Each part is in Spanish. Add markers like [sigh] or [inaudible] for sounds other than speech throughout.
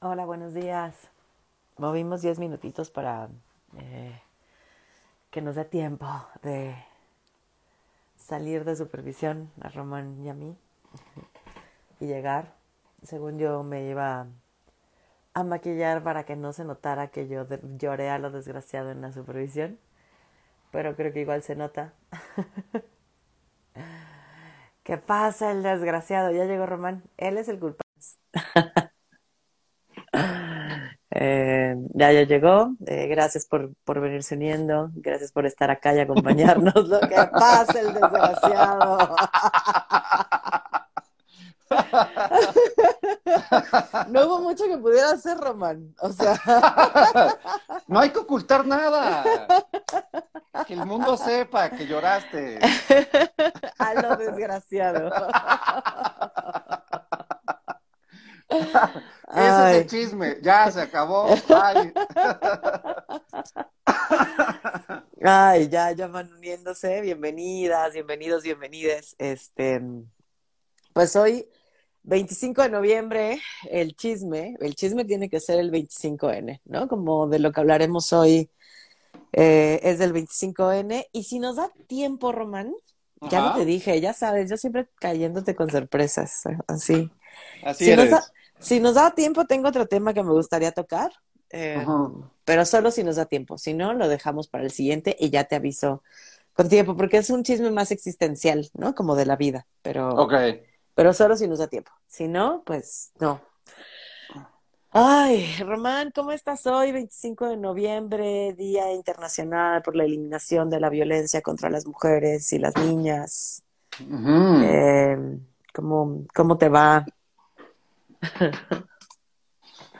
Hola, buenos días. Movimos 10 minutitos para eh, que nos dé tiempo de salir de supervisión a Román y a mí y llegar. Según yo me iba a maquillar para que no se notara que yo lloré a lo desgraciado en la supervisión, pero creo que igual se nota. [laughs] ¿Qué pasa el desgraciado? Ya llegó Román. Él es el culpable. [laughs] Eh, ya, ya llegó. Eh, gracias por, por venirse uniendo. Gracias por estar acá y acompañarnos. Lo que pasa, el desgraciado. [laughs] No hubo mucho que pudiera hacer, Román. O sea. [laughs] No hay que ocultar nada. Que el mundo sepa que lloraste. A lo desgraciado. [laughs] Ese es el chisme. Ya se acabó. Ay. Ay, ya, ya van uniéndose. Bienvenidas, bienvenidos, bienvenides. Este, pues hoy, 25 de noviembre, el chisme, el chisme tiene que ser el 25N, ¿no? Como de lo que hablaremos hoy eh, es del 25N. Y si nos da tiempo, Román, ya no te dije, ya sabes, yo siempre cayéndote con sorpresas, así. Así eres. Si nos da tiempo, tengo otro tema que me gustaría tocar, eh, pero solo si nos da tiempo. Si no, lo dejamos para el siguiente y ya te aviso con tiempo, porque es un chisme más existencial, ¿no? Como de la vida, pero, Ok. pero solo si nos da tiempo. Si no, pues no. Ay, Román, ¿cómo estás hoy? 25 de noviembre, Día Internacional por la Eliminación de la Violencia contra las Mujeres y las Niñas. Eh, ¿cómo, ¿Cómo te va?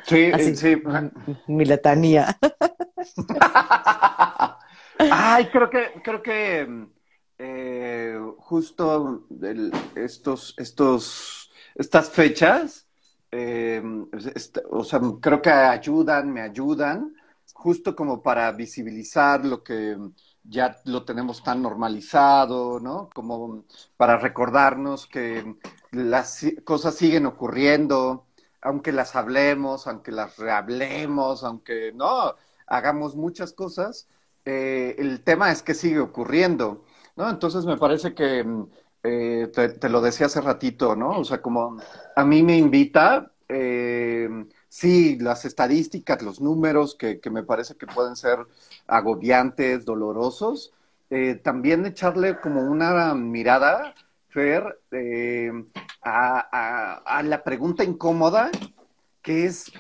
Sí, Así. sí. Mi letanía. [laughs] Ay, creo que, creo que eh, justo el- estos, estos, estas fechas, eh, est- o sea, creo que ayudan, me ayudan, justo como para visibilizar lo que ya lo tenemos tan normalizado, ¿no? Como para recordarnos que las cosas siguen ocurriendo, aunque las hablemos, aunque las rehablemos, aunque no hagamos muchas cosas, eh, el tema es que sigue ocurriendo, ¿no? Entonces me parece que mm, eh, te, lo decía hace ratito, ¿no? O sea, como a mí me invita, eh, sí, las estadísticas, los números que, que me parece que pueden ser agobiantes, dolorosos, también echarle como una mirada, Fer, eh, a, a- a la pregunta incómoda, que es,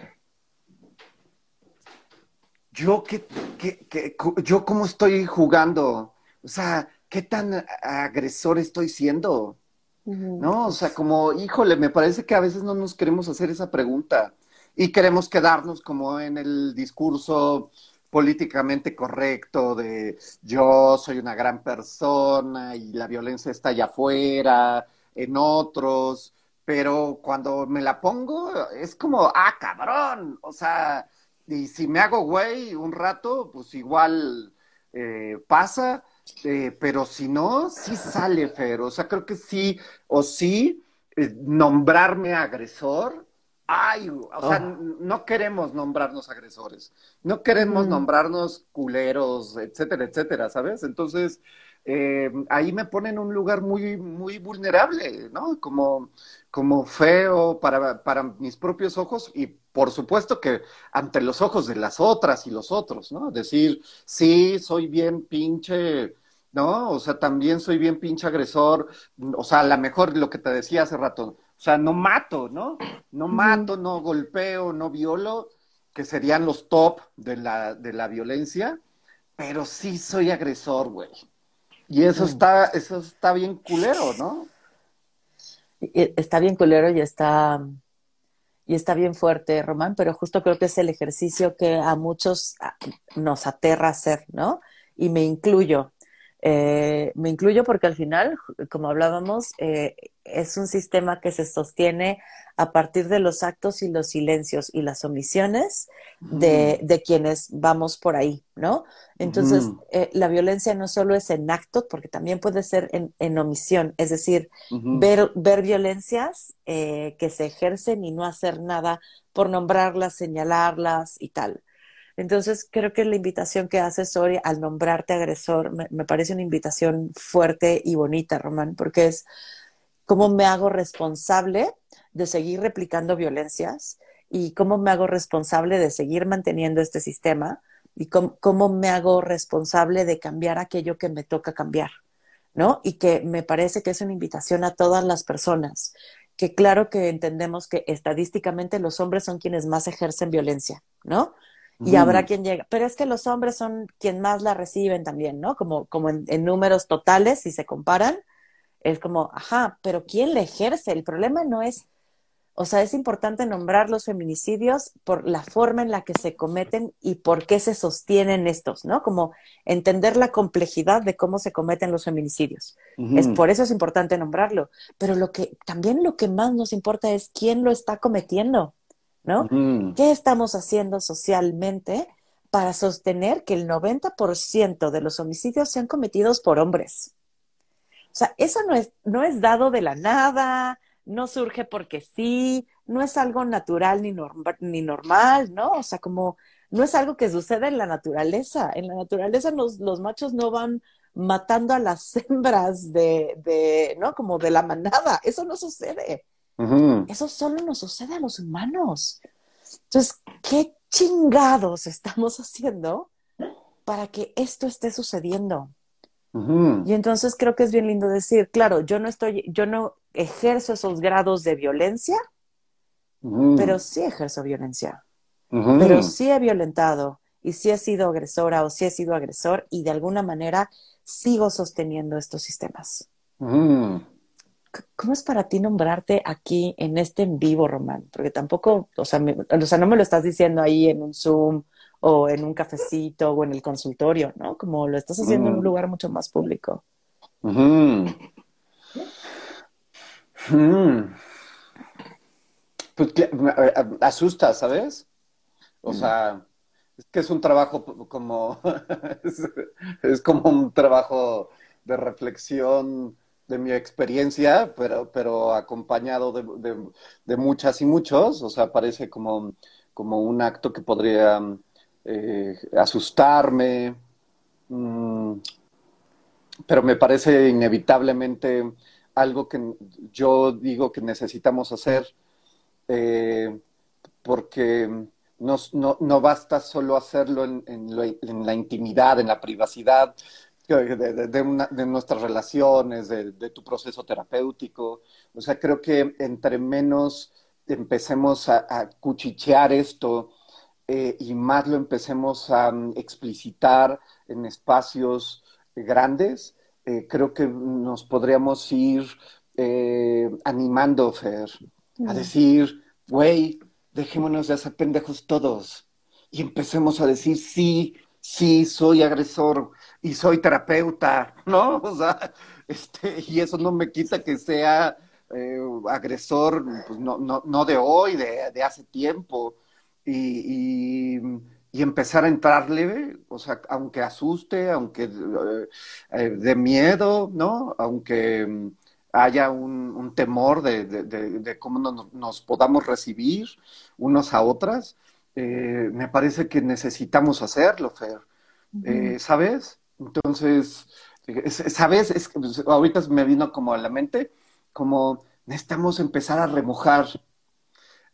yo qué, qué- qué- co- yo cómo estoy jugando, o sea, qué tan agresor estoy siendo, ¿no? O sea, como, híjole, me parece que a veces no nos queremos hacer esa pregunta y queremos quedarnos como en el discurso políticamente correcto de yo soy una gran persona y la violencia está allá afuera, en otros, pero cuando me la pongo es como, ah, cabrón, o sea, y si me hago güey un rato, pues igual eh, pasa, eh, pero si no, sí sale, Fer, o sea, creo que sí, o sí, eh, nombrarme agresor. Ay, o sea, Oh. no queremos nombrarnos agresores, no queremos Mm. nombrarnos culeros, etcétera, etcétera, ¿sabes? Entonces, eh, ahí me pone en un lugar muy, muy vulnerable, ¿no? Como, como feo para, para mis propios ojos y por supuesto que ante los ojos de las otras y los otros, ¿no? Decir, sí, soy bien pinche, ¿no? O sea, también soy bien pinche agresor, o sea, a lo mejor lo que te decía hace rato, o sea, no mato, ¿no? No mato, no golpeo, no violo, que serían los top de la, de la violencia, pero sí soy agresor, güey. Y eso está, eso está bien culero, ¿no? Y- Está bien culero y está, y está bien fuerte, Román, pero justo creo que es el ejercicio que a muchos nos aterra hacer, ¿no? Y me incluyo. Eh, me incluyo porque al final, como hablábamos, eh, es un sistema que se sostiene a partir de los actos y los silencios y las omisiones de, de quienes vamos por ahí, ¿no? Entonces, eh, la violencia no solo es en acto, porque también puede ser en, en omisión, es decir, ver, ver violencias que se ejercen y no hacer nada por nombrarlas, señalarlas y tal. Entonces, creo que la invitación que hace Sori al nombrarte agresor me, parece una invitación fuerte y bonita, Román, porque es cómo me hago responsable de seguir replicando violencias y cómo me hago responsable de seguir manteniendo este sistema y cómo, cómo me hago responsable de cambiar aquello que me toca cambiar, ¿no? Y que me parece que es una invitación a todas las personas, que claro que entendemos que estadísticamente los hombres son quienes más ejercen violencia, ¿no? Y habrá quien llega. Pero es que los hombres son quien más la reciben también, ¿no? Como, como en, números totales, si se comparan, es como, ajá, pero ¿quién le ejerce? El problema no es, o sea, es importante nombrar los feminicidios por la forma en la que se cometen y por qué se sostienen estos, ¿no? Como entender la complejidad de cómo se cometen los feminicidios. Es por eso es importante nombrarlo. Pero lo que también lo que más nos importa es quién lo está cometiendo. ¿No? ¿Qué estamos haciendo socialmente para sostener que el 90% de los homicidios sean cometidos por hombres? O sea, eso no es, no es dado de la nada, no surge porque sí, no es algo natural ni, ni normal, ¿no? O sea, como no es algo que sucede en la naturaleza. En la naturaleza los, los machos no van matando a las [laughs] hembras de, de, ¿no? Como de la manada. Eso no sucede. Eso solo nos sucede a los humanos. Entonces, ¿qué chingados estamos [laughs] haciendo para que esto esté sucediendo? Y entonces creo que es bien lindo decir, claro, yo no estoy, yo no ejerzo esos grados de violencia, pero sí ejerzo violencia. Pero sí he violentado y sí he sido agresora o sí he sido agresor y de alguna manera sigo sosteniendo estos sistemas. ¿Cómo es para ti nombrarte aquí en este en vivo, Román? Porque tampoco, o sea, o sea, no me lo estás diciendo ahí en un Zoom o en un cafecito o en el consultorio, ¿no? Como lo estás haciendo en un mm. lugar mucho más público. Pues asusta, ¿sabes? O sea, es que es un trabajo como, [laughs] es como un trabajo de reflexión de mi experiencia, pero, pero acompañado de, muchas y muchos, o sea, parece como, como un acto que podría eh, asustarme, mm, pero me parece inevitablemente algo que yo digo que necesitamos hacer, eh, porque no, no, basta solo hacerlo en, en la intimidad, en la privacidad, de, nuestras relaciones, de, tu proceso terapéutico. O sea, creo que entre menos empecemos a, cuchichear esto eh, y más lo empecemos a mm, explicitar en espacios grandes, eh, creo que nos podríamos ir eh, animando, Fer, a decir, güey, dejémonos de hacer pendejos todos y empecemos a decir, sí, sí, soy agresor, y soy terapeuta, [laughs] ¿no? O sea, este, y eso no me quita que sea eh, agresor, pues no, no, no de hoy, de, de hace tiempo. Y, y, empezar a entrarle, o sea, aunque asuste, aunque eh, eh, de miedo, ¿no? Aunque haya un, temor de, de, cómo nos, nos, podamos recibir unos a otras, me parece que necesitamos hacerlo, Fer. ¿Sabes? Entonces, ¿sabes? Es, pues, ahorita me vino como a la mente, como necesitamos empezar a remojar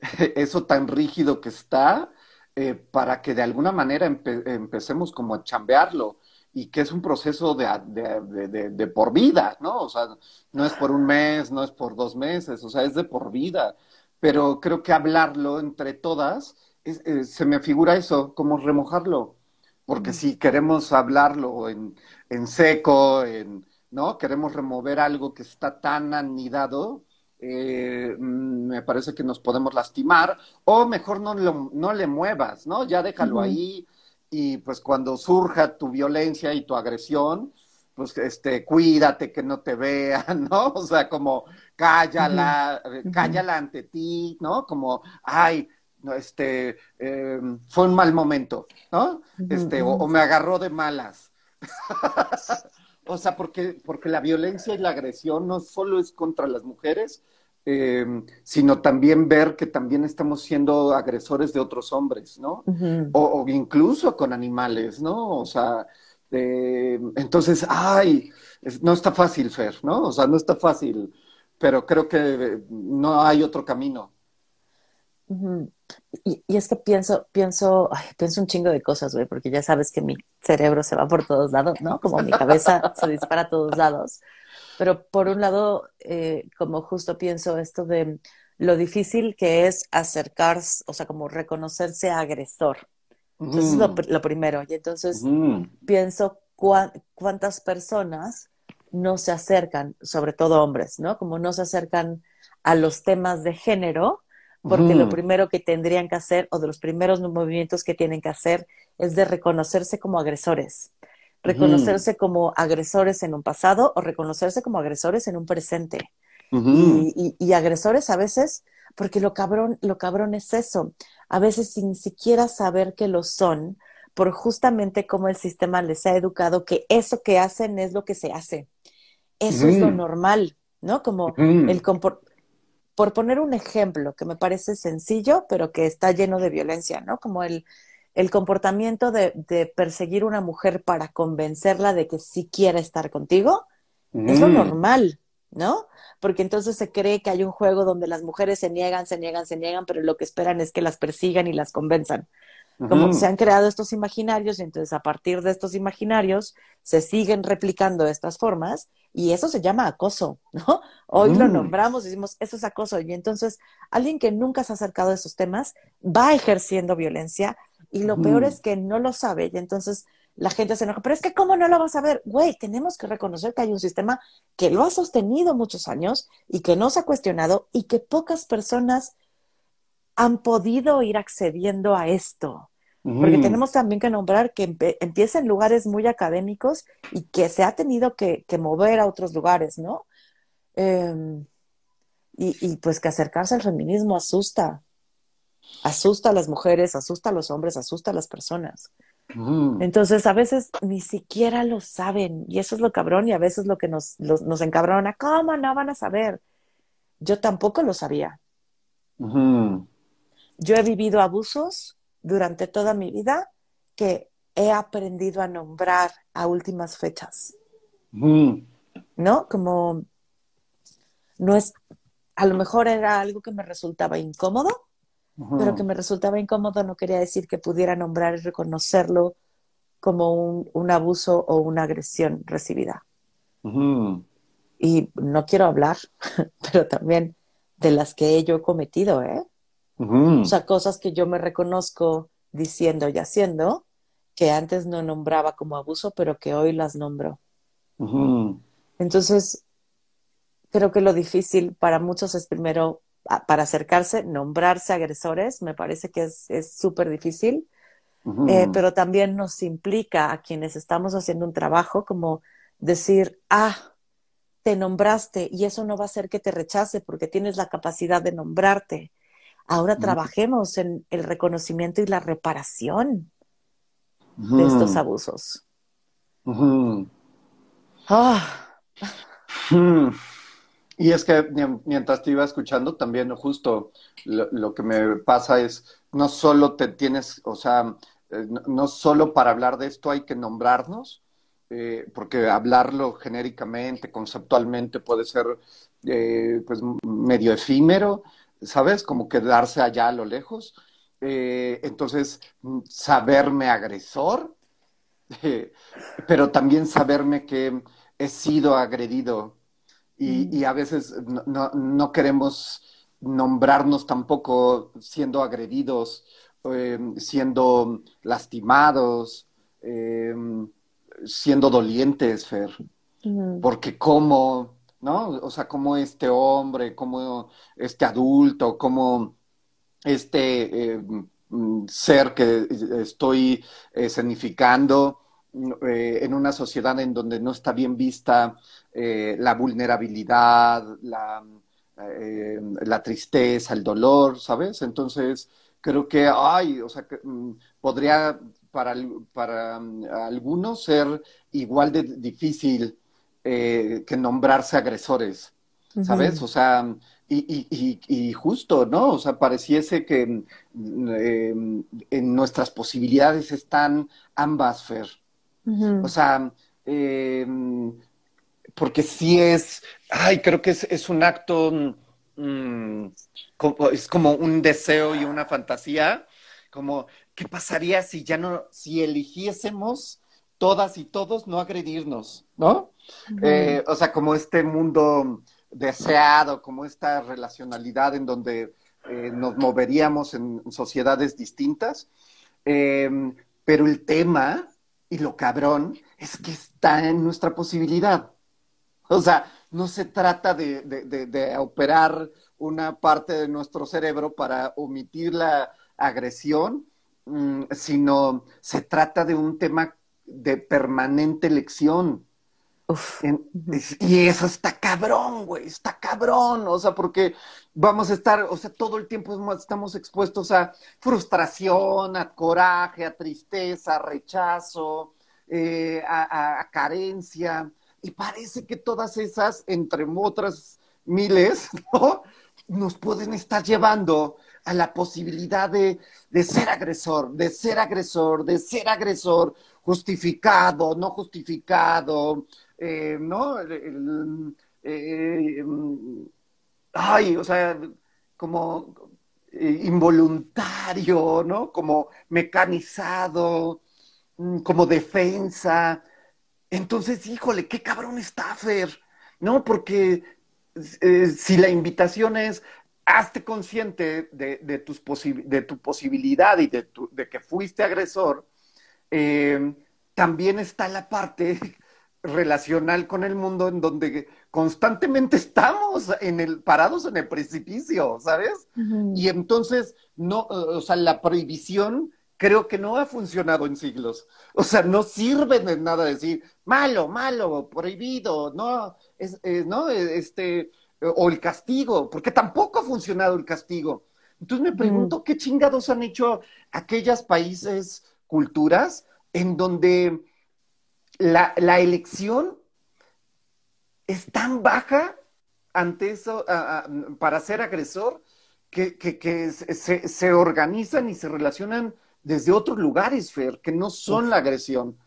[laughs] eso tan rígido que está eh, para que de alguna manera empecemos como a chambearlo y que es un proceso de, de, de, por vida, ¿no? O sea, no es por un mes, no es por dos meses, o sea, es de por vida. Pero creo que hablarlo entre todas, eh, se me figura eso, como remojarlo porque si queremos hablarlo en, en seco, en, ¿no? Queremos remover algo que está tan anidado, eh, mm, me parece que nos podemos lastimar, o mejor no, no le muevas, ¿no? Ya déjalo ahí y pues cuando surja tu violencia y tu agresión, pues, este, cuídate que no te vean, [laughs] ¿no? O sea, como, cállala, cállala ante ti, ¿no? Como, ay, este, em, fue un mal momento, ¿no? Este, o, me agarró de malas. [laughs] o sea, porque, porque la violencia y la agresión no solo es contra las mujeres, em, sino también ver que también estamos siendo agresores de otros hombres, ¿no? o, incluso con animales, ¿no? O sea, entonces, ay, no está fácil, Fer, ¿no? O sea, no está fácil, pero creo que no hay otro camino. Y, es que pienso, pienso, ay, pienso un chingo de cosas, güey, porque ya sabes que mi cerebro se va por todos lados, ¿no? Como mi cabeza [laughs] se dispara a todos lados. Pero por un lado, eh, como justo pienso esto de lo difícil que es acercarse, o sea, como reconocerse agresor. Entonces, es lo, lo, primero. Y entonces pienso cuántas personas no se acercan, sobre todo hombres, ¿no? Como no se acercan a los temas de género porque lo primero que tendrían que hacer o de los primeros movimientos que tienen que hacer es de reconocerse como agresores, reconocerse como agresores en un pasado o reconocerse como agresores en un presente. y, agresores a veces, porque lo cabrón, lo cabrón es eso, a veces sin siquiera saber que lo son, por justamente cómo el sistema les ha educado que eso que hacen es lo que se hace. Eso es lo normal, ¿no? Como el comportamiento por poner un ejemplo que me parece sencillo, pero que está lleno de violencia, ¿no? Como el, el comportamiento de, de, perseguir una mujer para convencerla de que sí quiere estar contigo, es lo mm. normal, ¿no? Porque entonces se cree que hay un juego donde las mujeres se niegan, se niegan, se niegan, pero lo que esperan es que las persigan y las convenzan. Como se han creado estos imaginarios, y entonces a partir de estos imaginarios se siguen replicando estas formas y eso se llama acoso, [laughs] ¿no? Hoy lo nombramos, decimos, eso es acoso. Y entonces alguien que nunca se ha acercado a esos temas va ejerciendo violencia y lo peor es que no lo sabe. Y entonces la gente se enoja, pero es que ¿cómo no lo vas a ver? Güey, tenemos que reconocer que hay un sistema que lo ha sostenido muchos años y que no se ha cuestionado y que pocas personas han podido ir accediendo a esto. Porque tenemos también que nombrar que empieza en lugares muy académicos y que se ha tenido que, mover a otros lugares, ¿no? Em, y, pues que acercarse al feminismo asusta. Asusta a las mujeres, asusta a los hombres, asusta a las personas. Entonces, a veces ni siquiera lo saben, y eso es lo cabrón, y a veces lo que nos, nos encabrona, ¿cómo no van a saber? Yo tampoco lo sabía. Yo he vivido abusos durante toda mi vida que he aprendido a nombrar a últimas fechas. ¿No? Como no es, a lo mejor era algo que me resultaba incómodo, pero que me resultaba incómodo no quería decir que pudiera nombrar y reconocerlo como un, abuso o una agresión recibida. Y no quiero hablar, [laughs] pero también de las que yo he cometido, ¿eh? O sea, cosas que yo me reconozco diciendo y haciendo que antes no nombraba como abuso, pero que hoy las nombro. Entonces, creo que lo difícil para muchos es primero, para acercarse, nombrarse agresores, me parece que es súper difícil, eh, pero también nos implica a quienes estamos haciendo un trabajo como decir, ah, te nombraste y eso no va a hacer que te rechace porque tienes la capacidad de nombrarte. Ahora trabajemos en el reconocimiento y la reparación de estos abusos. Ah. Y es que mientras te iba escuchando, también justo lo, que me pasa es, no solo te tienes, o sea, eh, no, solo para hablar de esto hay que nombrarnos, eh, porque hablarlo genéricamente, conceptualmente puede ser eh, pues medio efímero, ¿sabes? Como quedarse allá a lo lejos. Eh, entonces, saberme agresor, [laughs] pero también saberme que he sido agredido y, mm. a veces no, queremos nombrarnos tampoco siendo agredidos, eh, siendo lastimados, eh, siendo dolientes, Fer. Porque como ¿no? O sea, como este hombre, como este adulto, como este eh, mm, ser que estoy escenificando eh, en una sociedad en donde no está bien vista eh, la vulnerabilidad, la, eh, la, tristeza, el dolor, ¿sabes? Entonces, creo que, ay, o sea, que, mm, podría para, para mm, algunos ser igual de difícil que nombrarse agresores, ¿sabes? O sea, y, y, y, justo, ¿no? O sea, pareciese que mm, en nuestras posibilidades están ambas, Fer. O sea, eh, porque sí es, ay, creo que es, un acto, mm, es como un deseo y una fantasía, como, ¿qué pasaría si ya no, si eligiésemos todas y todos no agredirnos, ¿no? Eh, o sea, como este mundo deseado, como esta relacionalidad en donde eh, nos moveríamos en sociedades distintas. pero el tema y lo cabrón es que está en nuestra posibilidad. O sea, no se trata de, operar una parte de nuestro cerebro para omitir la agresión, mm, sino se trata de un tema de permanente y eso está cabrón, güey, está cabrón, o sea, porque vamos a estar, o sea, todo el tiempo estamos expuestos a frustración, a coraje, a tristeza, a rechazo, eh, a, carencia, y parece que todas esas, entre otras miles, [laughs] ¿no? nos pueden estar llevando a la posibilidad de, de, ser agresor, de ser agresor, de ser agresor, justificado, no justificado, eh, ¿no? Eh, ay, o sea, como eh, involuntario, ¿no? Como mecanizado, mm, como defensa. Entonces, híjole, qué cabrón está Fer, ¿no? Porque si la invitación es hazte consciente de, tus de tu posibilidad y de, de que fuiste agresor, también está la parte relacional con el mundo en donde constantemente estamos en el, parados en el precipicio, ¿sabes? Y entonces, no, o sea, la prohibición creo que no ha funcionado en siglos. O sea, no sirve de nada decir malo, malo, prohibido, no, es, no, este, o el castigo, porque tampoco ha funcionado el castigo. Entonces me pregunto qué chingados han hecho aquellos países, culturas, en donde la, elección es tan baja ante eso, para ser agresor, que, se, organizan y se relacionan desde otros lugares, Fer, que no son la agresión.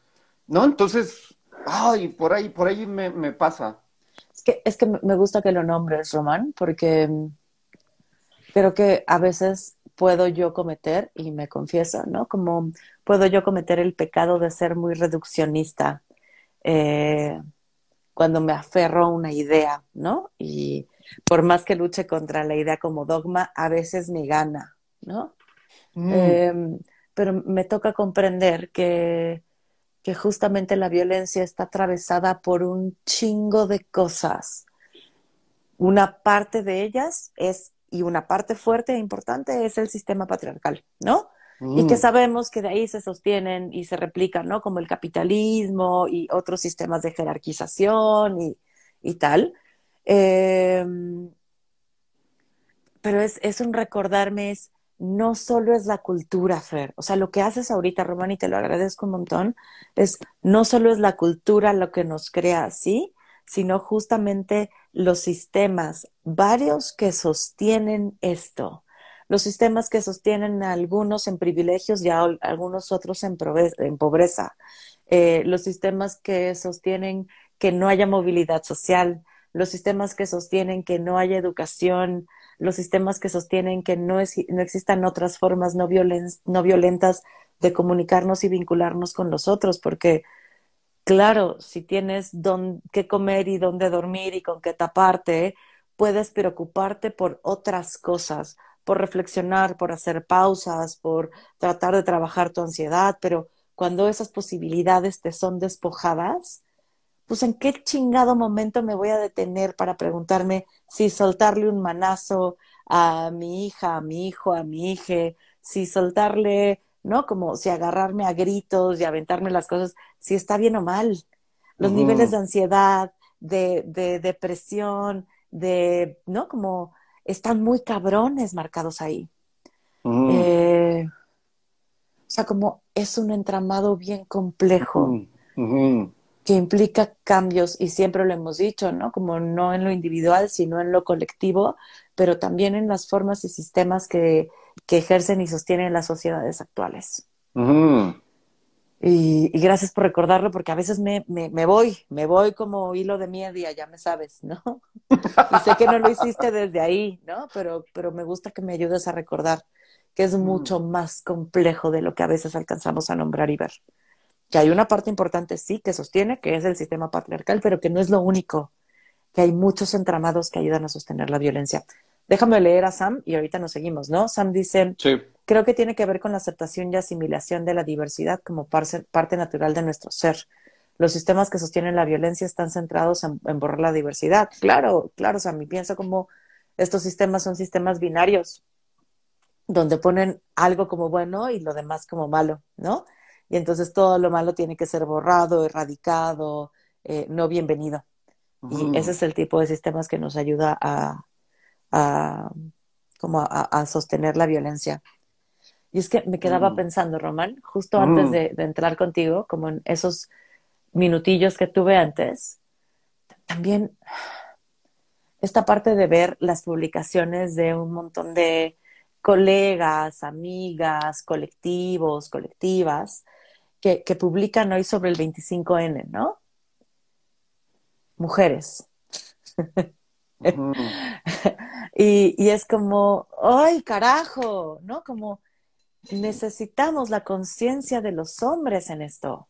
¿No? Entonces, ay, por ahí, por ahí me, me pasa. Es que, es que me gusta que lo nombres, Román, porque creo que a veces puedo yo cometer, y me confieso, ¿no? Como puedo yo cometer el pecado de ser muy reduccionista eh, cuando me aferro a una idea, ¿no? Y por más que luche contra la idea como dogma, a veces me gana, ¿no? Mm. Em, pero me toca comprender que, que justamente la violencia está atravesada por un chingo de cosas. Una parte de ellas es, y una parte fuerte e importante es el sistema patriarcal, ¿no? Y que mm. sabemos que de ahí se sostienen y se replican, ¿no? Como el capitalismo y otros sistemas de jerarquización y, tal. Em, pero es, es, un recordarme, es, no solo es la cultura, Fer. O sea, lo que haces ahorita, Román, y te lo agradezco un montón, es no solo es la cultura lo que nos crea así, sino justamente los sistemas, varios que sostienen esto los sistemas que sostienen a algunos en privilegios y a algunos otros en, pobreza, eh, los sistemas que sostienen que no haya movilidad social, los sistemas que sostienen que no haya educación, los sistemas que sostienen que no, no existan otras formas no, no violentas de comunicarnos y vincularnos con los otros, porque claro, si tienes qué comer y dónde dormir y con qué taparte, puedes preocuparte por otras cosas, por reflexionar, por hacer pausas, por tratar de trabajar tu ansiedad, pero cuando esas posibilidades te son despojadas, pues en qué chingado momento me voy a detener para preguntarme si soltarle un manazo a mi hija, a mi hijo, a mi hija, si soltarle ¿no? Como si agarrarme a gritos y aventarme las cosas, si está bien o mal. Los niveles de ansiedad, de, de, depresión, de, ¿no? Como están muy cabrones marcados ahí. Eh, o sea, como es un entramado bien complejo que implica cambios, y siempre lo hemos dicho, ¿no? Como no en lo individual, sino en lo colectivo, pero también en las formas y sistemas que, que ejercen y sostienen las sociedades actuales. Y, gracias por recordarlo, porque a veces me, me, me, voy, me voy como hilo de media, ya me sabes, ¿no? [laughs] y sé que no lo hiciste desde ahí, ¿no? Pero, pero me gusta que me ayudes a recordar que es mucho más complejo de lo que a veces alcanzamos a nombrar y ver que hay una parte importante, sí, que sostiene, que es el sistema patriarcal, pero que no es lo único, que hay muchos entramados que ayudan a sostener la violencia. Déjame leer a Sam y ahorita nos seguimos, ¿no? Sam dice, creo que tiene que ver con la aceptación y asimilación de la diversidad como parte, natural de nuestro ser. Los sistemas que sostienen la violencia están centrados en, borrar la diversidad. Claro, claro, Sam, y pienso como estos sistemas son sistemas binarios, donde ponen algo como bueno y lo demás como malo, ¿no? y entonces todo lo malo tiene que ser borrado, erradicado, eh, no bienvenido. Y ese es el tipo de sistemas que nos ayuda a, como a, sostener la violencia. Y es que me quedaba mm. pensando, Román, justo antes mm. de, de, entrar contigo, como en esos minutillos que tuve antes, también esta parte de ver las publicaciones de un montón de colegas, amigas, colectivos, colectivas, que, publican hoy sobre el 25N, ¿no? Mujeres. [laughs] y, es como, ¡ay, carajo! ¿No? Como necesitamos la conciencia de los hombres en esto.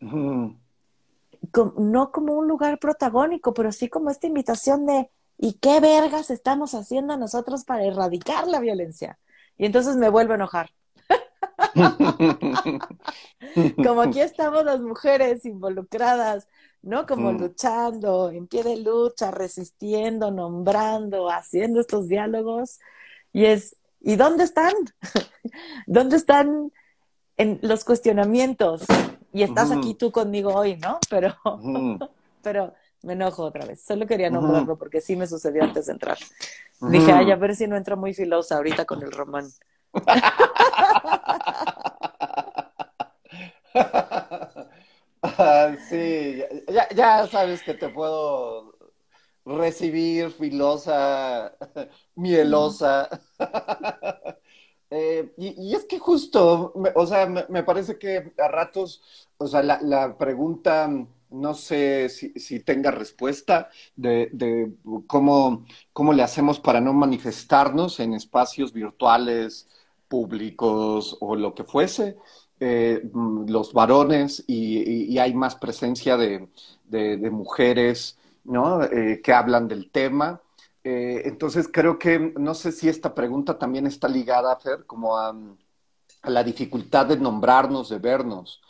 no como un lugar protagónico, pero sí como esta invitación de, ¿y qué vergas estamos haciendo nosotros para erradicar la violencia? Y entonces me vuelvo a enojar. [laughs] Como aquí estamos las mujeres involucradas, ¿no? Como mm. luchando, en pie de lucha, resistiendo, nombrando, haciendo estos diálogos. Y es, ¿y dónde están? [laughs] ¿Dónde están en los cuestionamientos? Y estás aquí tú conmigo hoy, ¿no? Pero, [laughs] pero me enojo otra vez. Solo quería nombrarlo porque sí me sucedió antes de entrar. Dije, ay, a ver si no entro muy filosa ahorita con el román. Sí, ya, sabes que te puedo recibir filosa, mielosa. Eh, y, es que justo, o sea, me, parece que a ratos, o sea, la, pregunta, no sé si, tenga respuesta de, cómo, cómo le hacemos para no manifestarnos en espacios virtuales, públicos o lo que fuese, eh, mm, los varones y, hay más presencia de, mujeres ¿no? Eh, que hablan del tema. Eh, entonces creo que no sé si esta pregunta también está ligada, Fer, como a, la dificultad de nombrarnos, de vernos,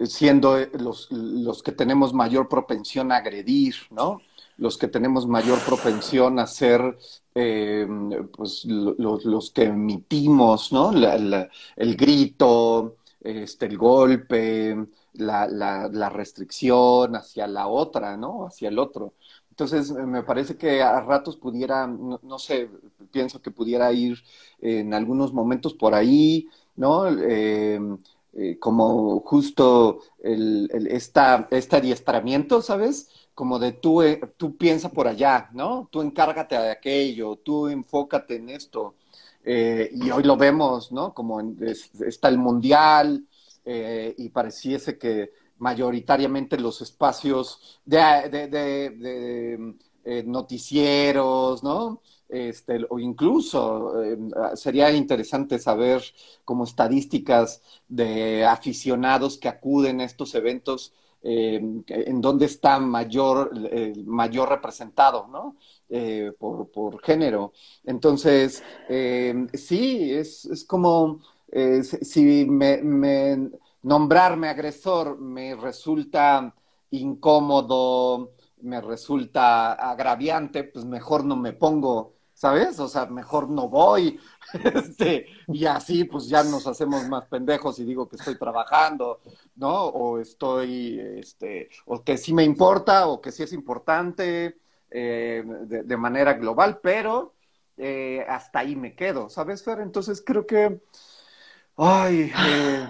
siendo los, los que tenemos mayor propensión a agredir, ¿no? los que tenemos mayor propensión a ser eh, pues, los que emitimos, ¿no? el grito, este, el golpe, la, la, restricción hacia la otra, ¿no? Hacia el otro. Entonces, me parece que a ratos pudiera, no, sé, pienso que pudiera ir en algunos momentos por ahí, ¿no? Eh, eh, como justo el, esta, este adiestramiento, ¿sabes? como de tú, eh, tú piensa por allá, ¿no? Tú encárgate de aquello, tú enfócate en esto. Eh, y hoy lo vemos, ¿no? Como está el mundial eh, y pareciese que mayoritariamente los espacios de, de, noticieros, ¿no? Este, o incluso sería interesante saber como estadísticas de aficionados que acuden a estos eventos eh, en dónde está mayor, eh, mayor representado, ¿no? Eh, por, por, género. Entonces, sí, es, es como si me, nombrarme agresor me resulta incómodo, me resulta agraviante, pues mejor no me pongo ¿sabes? O sea, mejor no voy. [laughs] Este, y así pues ya nos hacemos más pendejos y digo que estoy trabajando, ¿no? O estoy, este, o que sí me importa, o que sí es importante eh, de, manera global, pero eh, hasta ahí me quedo, ¿sabes, Fer? Entonces creo que, ay, eh,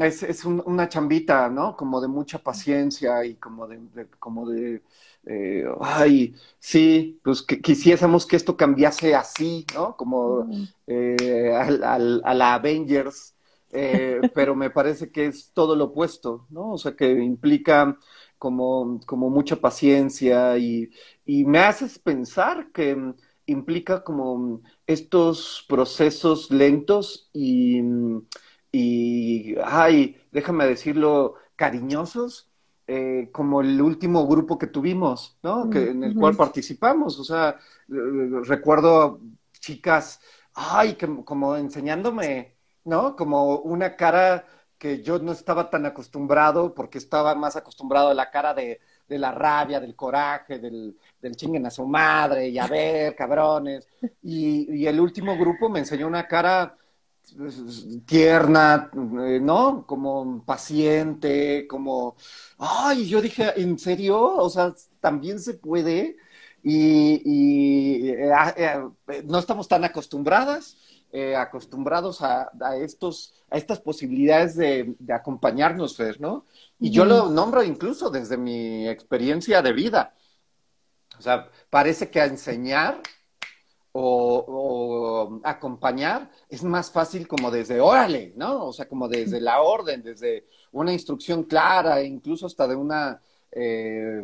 es, es una chambita, ¿no? Como de mucha paciencia y como de, como de, eh, ay, sí, pues que quisiésemos que esto cambiase así, ¿no? Como eh, al, a la Avengers, eh, [laughs] pero me parece que es todo lo opuesto, ¿no? O sea, que implica como, como mucha paciencia y, y me haces pensar que implica como estos procesos lentos y y, ay, déjame decirlo, cariñosos, eh, como el último grupo que tuvimos, ¿no? Que, en el cual participamos. O sea, eh, recuerdo chicas, ay, que, como enseñándome, ¿no? Como una cara que yo no estaba tan acostumbrado, porque estaba más acostumbrado a la cara de, de la rabia, del coraje, del, del chinguen a su madre, y a ver, cabrones. Y, y el último grupo me enseñó una cara tierna, eh, ¿no? Como paciente, como, ay, yo dije, ¿en serio? O sea, también se puede y, eh, ah, eh, no estamos tan acostumbradas, acostumbrados a, estos, a estas posibilidades de, acompañarnos, Fer, ¿no? Y yo lo nombro incluso desde mi experiencia de vida. O sea, parece que a enseñar o, acompañar, es más fácil como desde órale, ¿no? O sea, como desde la orden, desde una instrucción clara, incluso hasta de una, eh,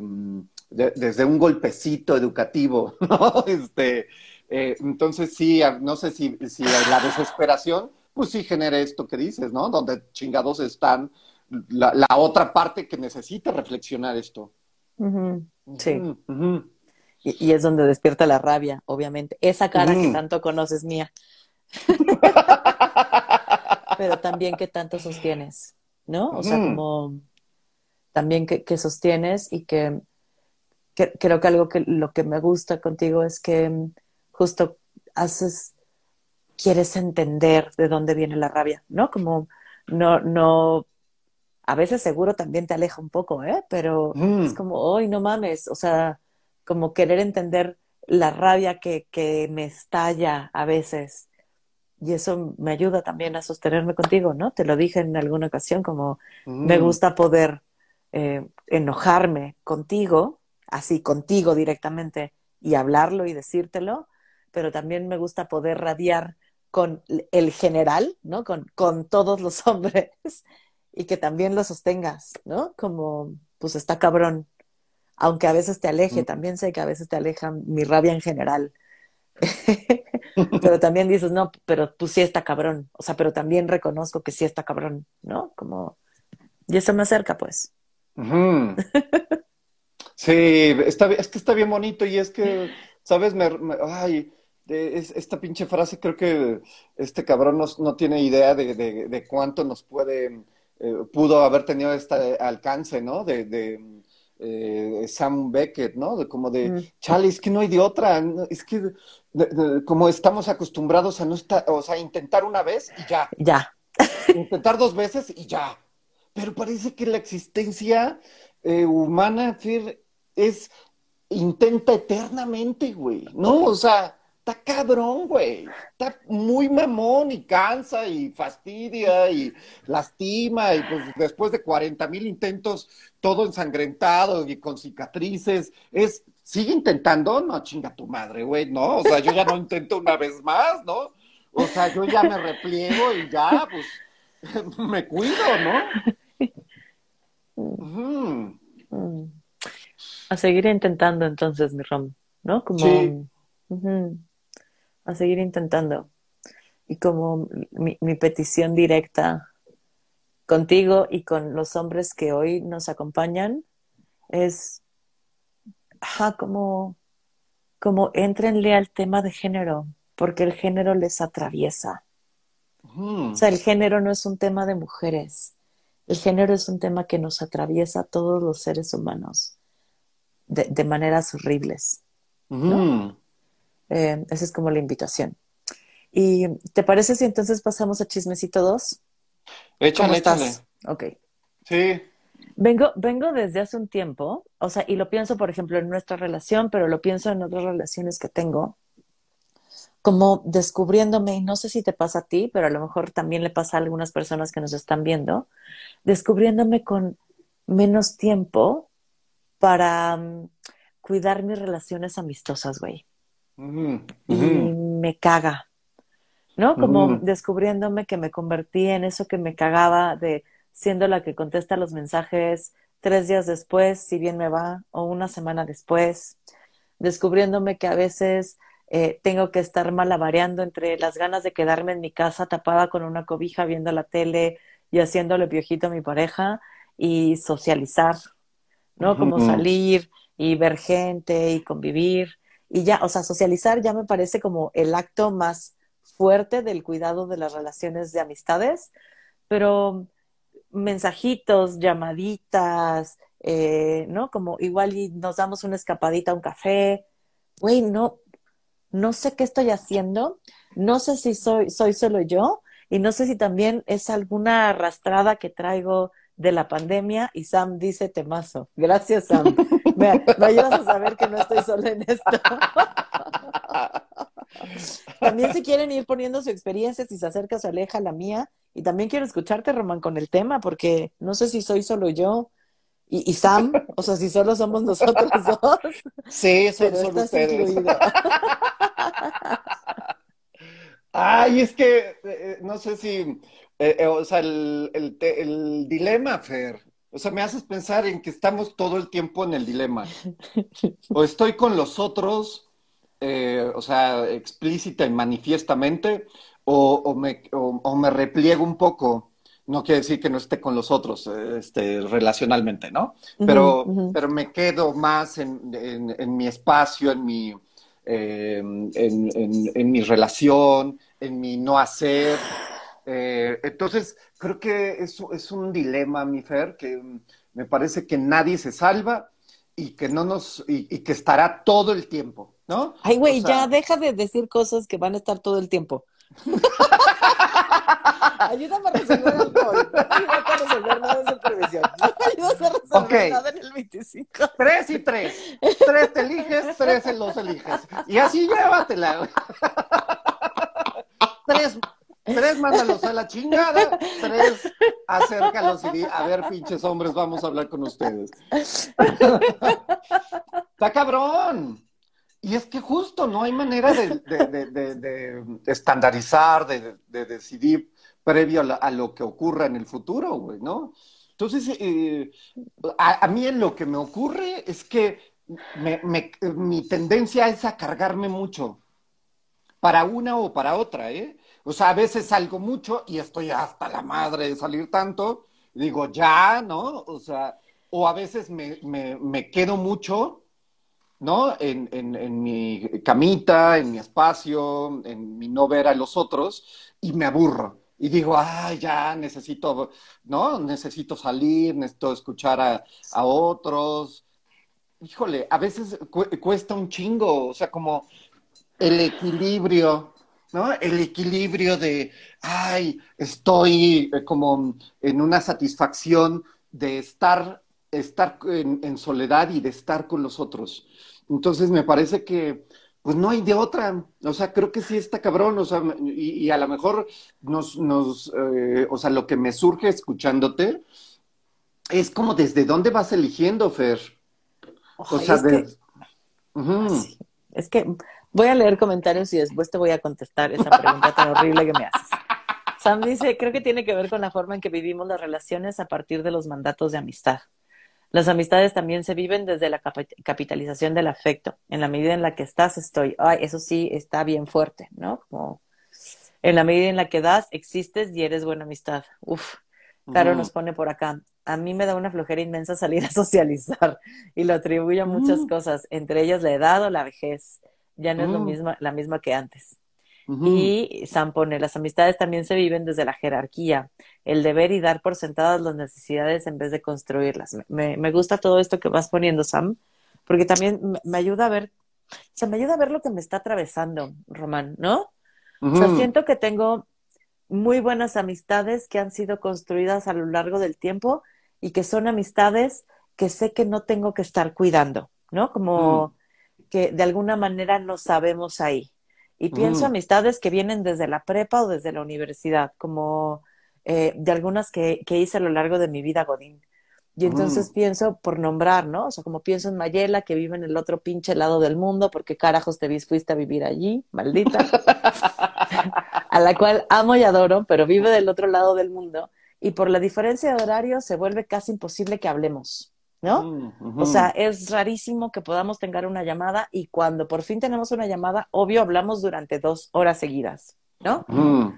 desde un golpecito educativo, [laughs] ¿no? Este, eh, entonces sí, no sé si, si la desesperación, pues sí genera esto que dices, ¿no? Donde chingados están la, otra parte que necesita reflexionar esto. Sí. Y, es donde despierta la rabia, obviamente. Esa cara que mm. tanto conoces mía. [laughs] Pero también que tanto sostienes, ¿no? O sea, como también que, sostienes y que, creo que algo que lo que me gusta contigo es que justo haces, quieres entender de dónde viene la rabia, ¿no? Como no, no, a veces seguro también te aleja un poco, ¿eh? Pero mm. es como, hoy no mames, o sea, como querer entender la rabia que, que me estalla a veces. Y eso me ayuda también a sostenerme contigo, ¿no? Te lo dije en alguna ocasión, como me mm. gusta poder eh, enojarme contigo, así contigo directamente, y hablarlo y decírtelo, pero también me gusta poder radiar con el general, ¿no? Con, con todos los [laughs] hombres, y que también lo sostengas, ¿no? Como, pues está cabrón, aunque a veces te aleje, también sé que a veces te aleja mi rabia en general. [laughs] pero también dices, no, pero tú sí está cabrón. O sea, pero también reconozco que sí está cabrón, ¿no? Como, y eso me acerca, pues. [laughs] sí, está, es que está bien bonito y es que, ¿sabes? Me, ay, esta pinche frase creo que este cabrón no, tiene idea de, cuánto nos puede, eh, pudo haber tenido este alcance, ¿no? de eh, Sam Beckett, ¿no? De como de, mm. chale, es que no hay de otra, es que como estamos acostumbrados a no estar, o sea, intentar una vez y ya. Ya. [laughs] intentar dos veces y ya. Pero parece que la existencia eh, humana, es, intenta eternamente, güey, ¿no? O sea, está cabrón, güey. Está muy mamón y cansa y fastidia y lastima y pues después de 40 mil intentos, todo ensangrentado y con cicatrices, es, sigue intentando, no chinga tu madre, güey, no, o sea, yo ya no intento una vez más, ¿no? O sea, yo ya me repliego y ya, pues, [laughs] me cuido, ¿no? A seguir intentando entonces, mi Rom, ¿no? Como... Sí a seguir intentando. Y como mi, petición directa contigo y con los hombres que hoy nos acompañan es como, como entrenle al tema de género, porque el género les atraviesa. O sea, el género no es un tema de mujeres, el género es un tema que nos atraviesa a todos los seres humanos de, maneras horribles Eh, esa es como la invitación. ¿Y te parece si entonces pasamos a Chismecito 2? Échale, ¿Cómo échale. estás? Ok. Sí. Vengo, vengo desde hace un tiempo, o sea, y lo pienso, por ejemplo, en nuestra relación, pero lo pienso en otras relaciones que tengo, como descubriéndome, y no sé si te pasa a ti, pero a lo mejor también le pasa a algunas personas que nos están viendo, descubriéndome con menos tiempo para mm, cuidar mis relaciones amistosas, güey. Y me caga, ¿no? Como Ujú. descubriéndome que me convertí en eso que me cagaba de siendo la que contesta los mensajes tres días después, si bien me va, o una semana después, descubriéndome que a veces eh, tengo que estar malabareando entre las ganas de quedarme en mi casa tapada con una cobija viendo la tele y haciéndole piojito a mi pareja y socializar, ¿no? Como salir y ver gente y convivir. Y ya, o sea, socializar ya me parece como el acto más fuerte del cuidado de las relaciones de amistades, pero mensajitos, llamaditas, eh, ¿no? Como igual nos damos una escapadita a un café. Güey, no, no sé qué estoy haciendo, no sé si soy, soy solo yo y no sé si también es alguna arrastrada que traigo de la pandemia y Sam dice temazo. Gracias, Sam. Me, me ayudas a saber que no estoy sola en esto. También si quieren ir poniendo su experiencia, si se acerca se aleja la mía. Y también quiero escucharte, Román, con el tema, porque no sé si soy solo yo y, y Sam, o sea, si solo somos nosotros [laughs] dos, Sí, son, pero son estás ustedes. incluido. [laughs] Ay, es que eh, eh, no sé si, eh, eh, o sea, el, el dilema, Fer, o sea, me haces pensar en que estamos todo el tiempo en el dilema. [laughs] O estoy con los otros, eh, o sea, explícita y manifiestamente, o, o me, o, o me repliego un poco. No quiere decir que no esté con los otros, este, relacionalmente, ¿no? Pero, pero me quedo más en, en- en mi espacio, en mi, eh, en, en- en mi relación, en mi no hacer. Eh, entonces, creo que es, es un dilema, mi Fer, que mm, me parece que nadie se salva y que no nos, y, y que estará todo el tiempo, ¿no? Ay, güey, O sea, ya deja de decir cosas que van a estar todo el tiempo. [laughs] Ayúdame a resolver alcohol. Ayudas a resolver nada en supervisión. [laughs] Ayudas a resolver Ok. nada en el 25. Tres y tres. Tres te eliges, tres los eliges. Y así llévatela. güey. [laughs] Tres, tres mándalos a la chingada, tres acércalos y di, a ver, pinches hombres, vamos a hablar con ustedes. Está cabrón. Y es que justo no hay manera de, de- de- estandarizar, de, de decidir previo a, lo que ocurra en el futuro, güey, ¿no? Entonces, eh, a, mí lo que me ocurre es que me- me- mi tendencia es a cargarme mucho, para una o para otra, ¿eh? O sea, a veces salgo mucho y estoy hasta la madre de salir tanto, digo, ya, ¿no? O sea, o a veces me, me- me quedo mucho, ¿no? En, en- en mi camita, en mi espacio, en mi no ver a los otros, y me aburro. Y digo, ay, ya necesito, ¿no? Necesito salir, necesito escuchar a, a otros. Híjole, a veces cu- cuesta un chingo, o sea, como el equilibrio, ¿no? El equilibrio de, ay, estoy eh, como en una satisfacción de estar, estar en, en soledad y de estar con los otros. Entonces me parece que, pues no hay de otra. O sea, creo que sí está cabrón, o sea, y, y a lo mejor nos, nos eh, o sea, lo que me surge escuchándote es como desde dónde vas eligiendo, Fer. O sea, es que- de... Sí. Es que voy a leer comentarios y después te voy a contestar esa pregunta tan horrible que me haces. Sam dice, creo que tiene que ver con la forma en que vivimos las relaciones a partir de los mandatos de amistad. Las amistades también se viven desde la capi- capitalización del afecto. En la medida en la que estás, estoy. Ay, eso sí está bien fuerte, ¿no? Como en la medida en la que das, existes y eres buena amistad. Uf. Caro Ujú. nos pone por acá. A mí me da una flojera inmensa salir a [laughs] socializar y lo atribuye a muchas Mm. cosas, entre ellas la edad o la vejez. Ya no es lo Mm. misma, la misma que antes. Y Sam pone, las amistades también se viven desde la jerarquía, el deber y dar por sentadas las necesidades en vez de construirlas. Me, me gusta todo esto que vas poniendo, Sam, porque también me, me ayuda a ver sea, me ayuda a ver lo que me está atravesando, Román, ¿no? O sea, siento que tengo muy buenas amistades que han sido construidas a lo largo del tiempo y que son amistades que sé que no tengo que estar cuidando, ¿no? Como mm. Que de alguna manera no sabemos ahí. Y pienso mm. amistades que vienen desde la prepa o desde la universidad, como eh, de algunas que, que, hice a lo largo de mi vida, Godín. Y entonces mm. pienso por nombrar, ¿no? O sea, como pienso en Mayela, que vive en el otro pinche lado del mundo, porque carajos te fuiste a vivir allí, maldita. [laughs] a la cual amo y adoro, pero vive del otro lado del mundo. Y por la diferencia de horario se vuelve casi imposible que hablemos, ¿no? O sea, es rarísimo que podamos tener una llamada y cuando por fin tenemos una llamada, obvio, hablamos durante dos horas seguidas, ¿no?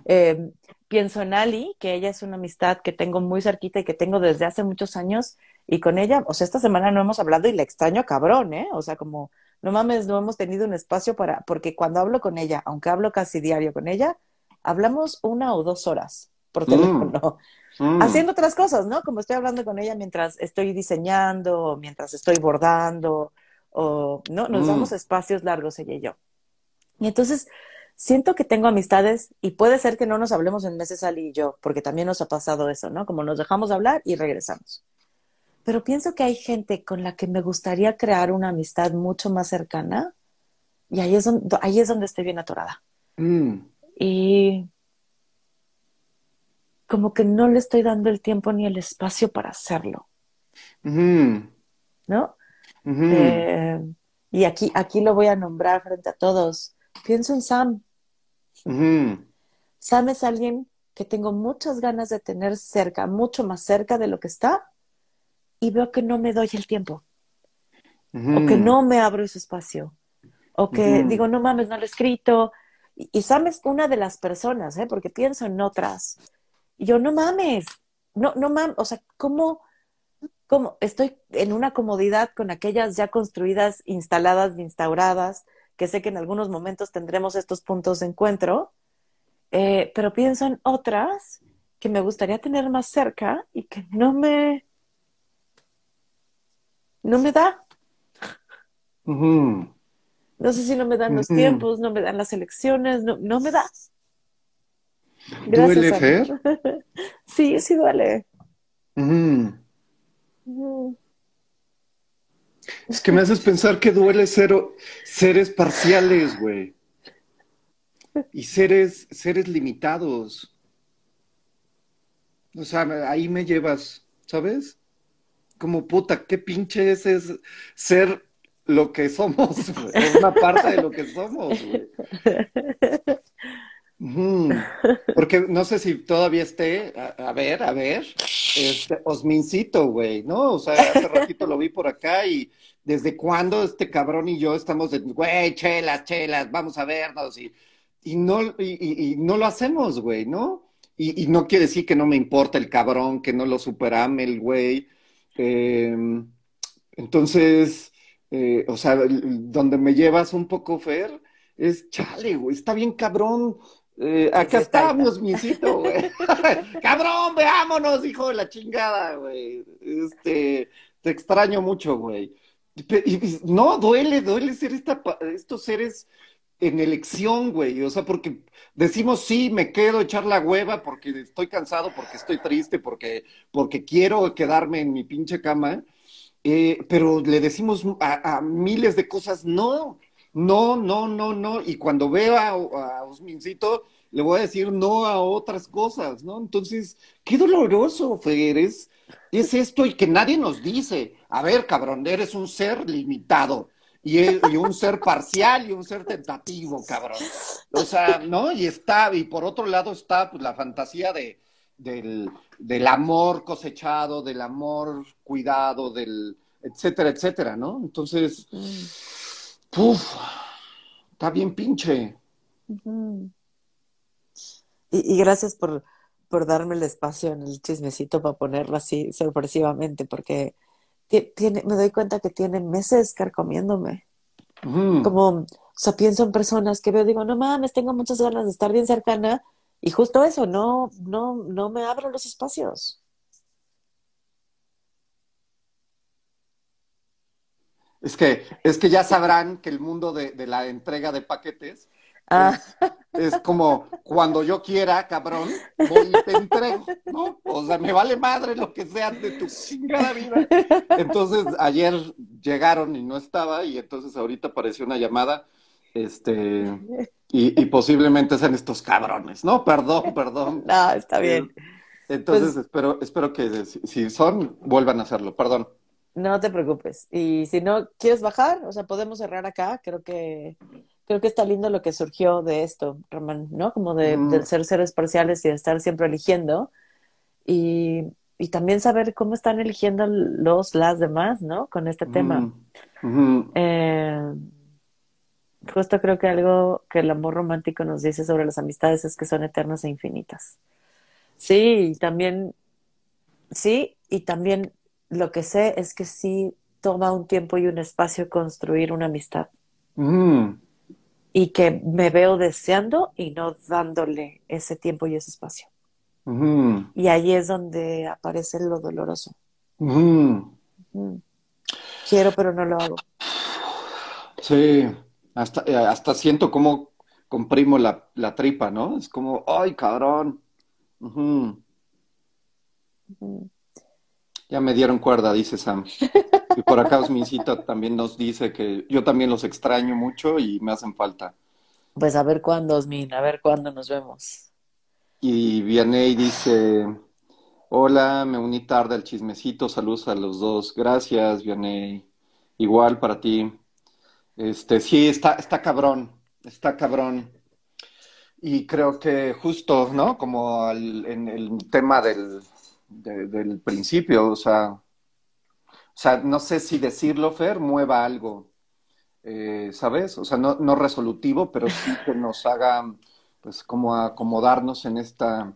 Eh, pienso en Ali, que ella es una amistad que tengo muy cerquita y que tengo desde hace muchos años, y con ella, o sea, esta semana no hemos hablado y la extraño cabrón, ¿eh? O sea, como, no mames, no hemos tenido un espacio para, porque cuando hablo con ella, aunque hablo casi diario con ella, hablamos una o dos horas por mm. teléfono, mm. haciendo otras cosas, ¿no? Como estoy hablando con ella mientras estoy diseñando, mientras estoy bordando, o, ¿no? Nos mm. damos espacios largos ella y yo. Y entonces, siento que tengo amistades y puede ser que no nos hablemos en meses Ali y yo, porque también nos ha pasado eso, ¿no? Como nos dejamos hablar y regresamos. Pero pienso que hay gente con la que me gustaría crear una amistad mucho más cercana y ahí es donde, ahí es donde estoy bien atorada. Mm. Y como que no le estoy dando el tiempo ni el espacio para hacerlo. ¿No? Eh, y aquí, aquí lo voy a nombrar frente a todos pienso en Sam. Sam es alguien que tengo muchas ganas de tener cerca, mucho más cerca de lo que está, y veo que no me doy el tiempo, o que no me abro ese espacio, o que digo, no mames, no lo he escrito. Y, Sam es una de las personas, ¿eh? porque pienso en otras. Y yo, no mames, no, no mames, o sea, ¿cómo, ¿cómo? Estoy en una comodidad con aquellas ya construidas, instaladas, instauradas, que sé que en algunos momentos tendremos estos puntos de encuentro, eh, pero pienso en otras que me gustaría tener más cerca y que no me, no me da. No sé si no me dan los tiempos, no me dan las elecciones, no, no me da. Gracias, ¿Duele, Fer? [laughs] sí, sí duele. Es que me haces pensar que duele ser seres parciales, güey. Y seres, seres limitados. O sea, ahí me llevas, ¿sabes? Como puta, qué pinche es, es ser lo que somos, Es una parte de lo que somos, güey. [laughs] Porque no sé si todavía esté, a, ver, a ver, este, Osmincito, güey, ¿no? O sea, hace ratito lo vi por acá y desde cuándo este cabrón y yo estamos de, güey, chelas, chelas, vamos a vernos y, y no, y, no lo hacemos, güey, ¿no? Y, no quiere decir que no me importa el cabrón, que no lo superame el güey. Em, entonces, eh, o sea, donde me llevas un poco, Fer, es chale, güey, está bien cabrón eh, acá estamos, misito, güey. [laughs] Cabrón, veámonos, hijo de la chingada, güey. Este, te extraño mucho, güey. no, duele, duele ser esta, estos seres en elección, güey. O sea, porque decimos sí, me quedo echar la hueva porque estoy cansado, porque estoy triste, porque, porque quiero quedarme en mi pinche cama. Eh, pero le decimos a, miles de cosas no. No, no, no, no. Y cuando veo a, Osmincito, le voy a decir no a otras cosas, ¿no? Entonces, qué doloroso, Fer, es, esto y que nadie nos dice, a ver, cabrón, eres un ser limitado. Y, y, un ser parcial y un ser tentativo, cabrón. O sea, ¿no? Y está, y por otro lado está pues, la fantasía de, del, del amor cosechado, del amor cuidado, del etcétera, etcétera, ¿no? Entonces, mm. Puf, está bien pinche. y, gracias por, por darme el espacio en el chismecito para ponerlo así sorpresivamente, porque tiene, me doy cuenta que tiene meses carcomiéndome. Como, o sea, pienso en personas que veo, digo, no mames, tengo muchas ganas de estar bien cercana, y justo eso, no, no, no me abro los espacios. Es que, es que ya sabrán que el mundo de, de la entrega de paquetes Ah, es, es como cuando yo quiera, cabrón, voy y te entrego, ¿no? O sea, me vale madre lo que sea de tu chingada vida. Entonces, ayer llegaron y no estaba, y entonces ahorita apareció una llamada, este, y, y posiblemente sean estos cabrones, ¿no? Perdón, perdón. no, está bien. Entonces, Pues- espero, espero que si, si son, vuelvan a hacerlo, perdón. No te preocupes. Y si no quieres bajar, o sea, podemos cerrar acá. Creo que creo que está lindo lo que surgió de esto, Román, ¿no? Como de, Mm. ser seres parciales y de estar siempre eligiendo. Y, y también saber cómo están eligiendo los, las demás, ¿no? Con este tema. Mm. Eh, justo creo que algo que el amor romántico nos dice sobre las amistades es que son eternas e infinitas. Sí, y también, sí, y también lo que sé es que sí toma un tiempo y un espacio construir una amistad Mm, y que me veo deseando y no dándole ese tiempo y ese espacio. ujú, Y ahí es donde aparece lo doloroso. Mm. Quiero, pero no lo hago. Sí, hasta, eh, hasta siento como comprimo la, la tripa, ¿no? Es como, ay, cabrón. Ujú. Mm. Ya me dieron cuerda, dice Sam. Y por acá Osmincita también nos dice que yo también los extraño mucho y me hacen falta. Pues a ver cuándo, Osmin, a ver cuándo nos vemos. Y Vianey dice, hola, me uní tarde al chismecito, saludos a los dos. Gracias, Vianey. Igual para ti. Este, sí, está, está cabrón, está cabrón. Y creo que justo, ¿no? Como al- en el tema del, de- del principio, o sea, o sea, no sé si decirlo, Fer, mueva algo, eh, ¿sabes? O sea, no, no resolutivo, pero sí que nos haga, pues, como acomodarnos en esta,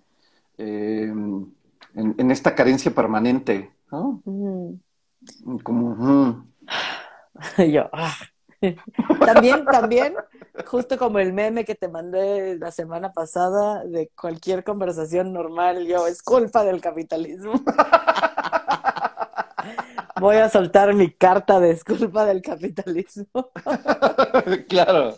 eh, en, en esta carencia permanente, ¿no? Mm. Como, [laughs] yo, ah. [laughs] También, también, justo como el meme que te mandé la semana pasada de cualquier conversación normal, yo, es culpa del capitalismo. [laughs] Voy a soltar mi carta de es culpa del capitalismo. [laughs] Claro.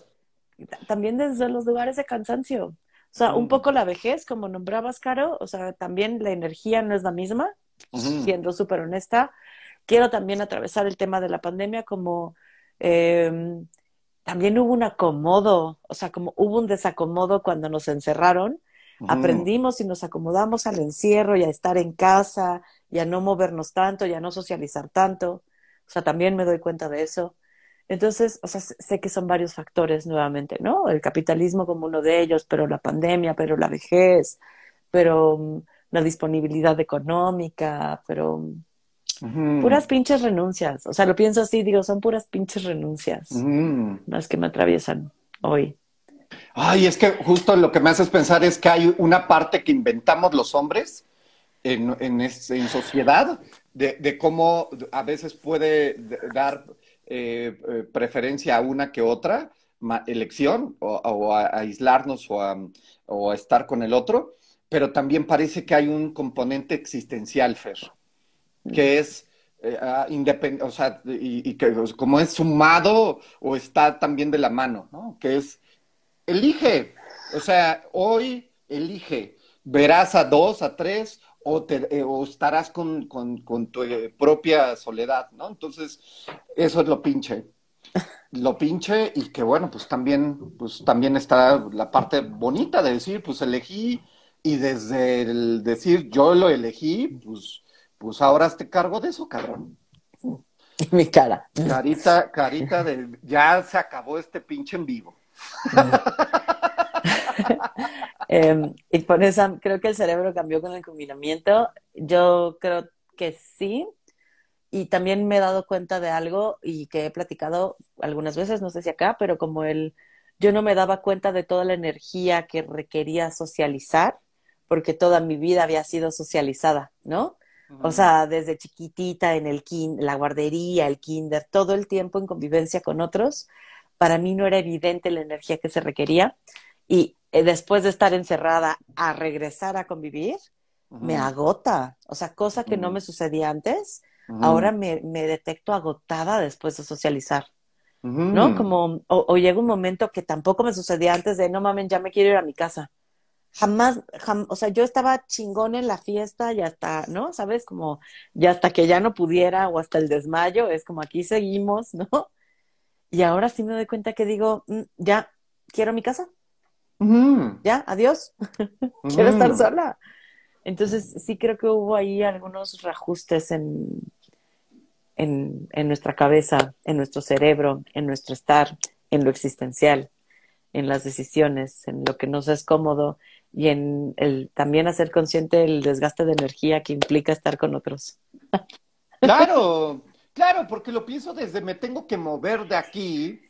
También desde los lugares de cansancio. O sea, un Mm. poco la vejez, como nombrabas, Caro, o sea, también la energía no es la misma, siendo súper honesta. Quiero también atravesar el tema de la pandemia como eh, también hubo un acomodo, o sea, como hubo un desacomodo cuando nos encerraron. Ujú. Aprendimos y nos acomodamos al encierro y a estar en casa y a no movernos tanto y a no socializar tanto. O sea, también me doy cuenta de eso. Entonces, o sea, sé que son varios factores nuevamente, ¿no? El capitalismo como uno de ellos, pero la pandemia, pero la vejez, pero mm, la disponibilidad económica, pero puras pinches renuncias. O sea, lo pienso así, digo, son puras pinches renuncias las que me atraviesan hoy. Ay, es que justo lo que me haces pensar es que hay una parte que inventamos los hombres en, en, es- en sociedad de, de cómo a veces puede dar eh, eh, preferencia a una que otra elección o, o a, a aislarnos o a, o a estar con el otro, pero también parece que hay un componente existencial, Fer, que es eh, ah, independ- o sea, y, y que como es sumado o está también de la mano, ¿no? Que es elige, o sea, hoy elige, verás a dos, a tres, o, te- eh, o estarás con, con- con tu eh, propia soledad, ¿no? Entonces, eso es lo pinche. [laughs] Lo pinche y que bueno, pues también, pues también está la parte bonita de decir, pues elegí y desde el decir yo lo elegí, pues, pues ahora te cargo de eso, cabrón. [laughs] Mi cara. Carita, carita de ya se acabó este pinche en vivo. [laughs] Eh, y por eso creo que el cerebro cambió con el confinamiento. Yo creo que sí. Y también me he dado cuenta de algo y que he platicado algunas veces, no sé si acá, pero como el, yo no me daba cuenta de toda la energía que requería socializar, porque toda mi vida había sido socializada, ¿no? O sea, desde chiquitita en el kin, la guardería, el kinder, todo el tiempo en convivencia con otros, para mí no era evidente la energía que se requería. Y eh, después de estar encerrada a regresar a convivir, me agota. O sea, cosa que no me sucedía antes. ahora me, me, detecto agotada después de socializar, ¿no? Como, o, llega un momento que tampoco me sucedía antes de, no mames, ya me quiero ir a mi casa. Jamás, o sea, yo estaba chingón en la fiesta y hasta, ¿no? ¿Sabes? Como, ya hasta que ya no pudiera o hasta el desmayo, es como aquí seguimos, ¿no? Y ahora sí me doy cuenta que digo, mm, ya, quiero mi casa. Ya, adiós. [laughs] quiero estar sola. Entonces, sí creo que hubo ahí algunos reajustes en, en, en, nuestra cabeza, en nuestro cerebro, en nuestro estar, en lo existencial, en las decisiones, en lo que nos es cómodo y en el también hacer consciente el desgaste de energía que implica estar con otros. Claro, claro, porque lo pienso desde me tengo que mover de aquí,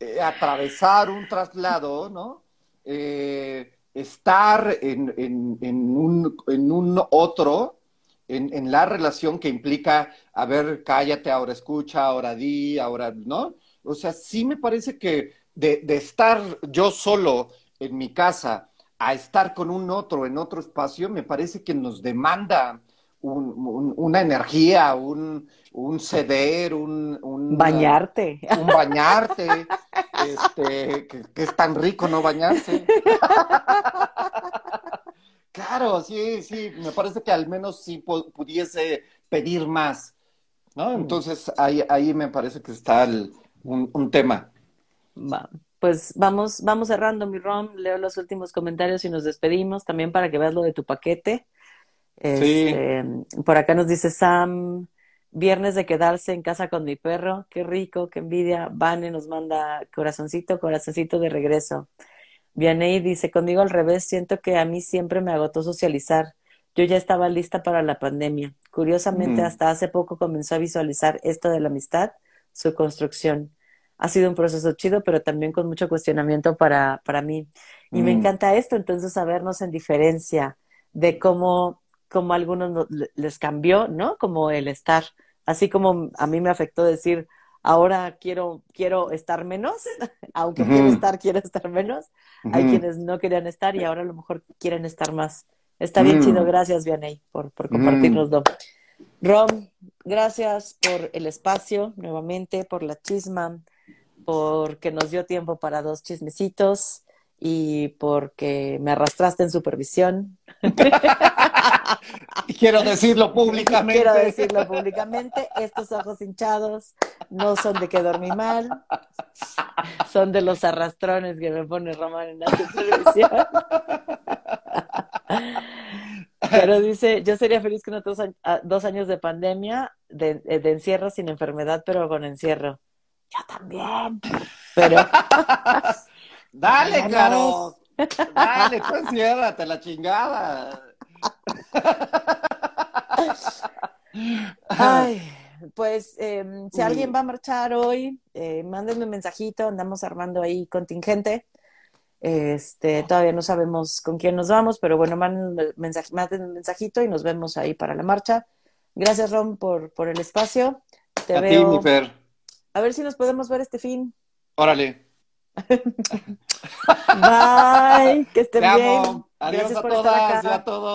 eh, atravesar un traslado, ¿no? Eh, estar en, en, un, en un otro, en, la relación que implica, a ver, cállate, ahora escucha, ahora di, ahora, ¿no? O sea, sí me parece que de estar yo solo en mi casa a estar con un otro en otro espacio, me parece que nos demanda una energía, un, un ceder, un, un, bañarte. Un bañarte, [laughs] este, que, es tan rico no bañarse. [laughs] claro, sí, sí, me parece que al menos sí pudiese pedir más, ¿no? Mm. Entonces ahí, ahí me parece que está un, un, tema. Pues vamos, vamos cerrando mi ROM, leo los últimos comentarios y nos despedimos, también para que veas lo de tu paquete. Este, por acá nos dice Sam, viernes de quedarse en casa con mi perro, qué rico, qué envidia. Vane nos manda corazoncito, corazoncito de regreso. Vianey dice, conmigo al revés, siento que a mí siempre me agotó socializar. Yo ya estaba lista para la pandemia. Curiosamente, mm. hasta hace poco comenzó a visualizar esto de la amistad, su construcción. Ha sido un proceso chido, pero también con mucho cuestionamiento para, para mí. Y me mm. encanta esto, entonces, sabernos en diferencia de cómo como a algunos les cambió, ¿no? Como el estar, así como a mí me afectó decir, ahora quiero, quiero estar menos, [laughs] aunque quiero estar, quiero estar menos. Hay quienes no querían estar y ahora a lo mejor quieren estar más. Está bien chido, mm. gracias Vianey por, por compartirnoslo. Mm. Rom, gracias por el espacio nuevamente, por la chisma, porque nos dio tiempo para dos chismecitos y porque me arrastraste en supervisión. [laughs] Quiero decirlo públicamente. Quiero decirlo públicamente. Estos ojos hinchados no son de que dormí mal, son de los arrastrones que me pone Román en la supervisión. Pero dice, yo sería feliz con otros dos años de pandemia, de, de encierro sin enfermedad, pero con encierro. Yo también. Pero [laughs] Dale, Caro. Dale, pues ciérrate la chingada. Ay, pues em, si alguien va a marchar hoy, eh, mándenme un mensajito, andamos armando ahí contingente. Este, todavía no sabemos con quién nos vamos, pero bueno, manden, un mensajito y nos vemos ahí para la marcha. Gracias, Ron, por, por el espacio. Te a veo. Ti, mi Fer. A ver si nos podemos ver este fin. Órale. [laughs] Bye, que estén bien. Adiós a todas y a todos.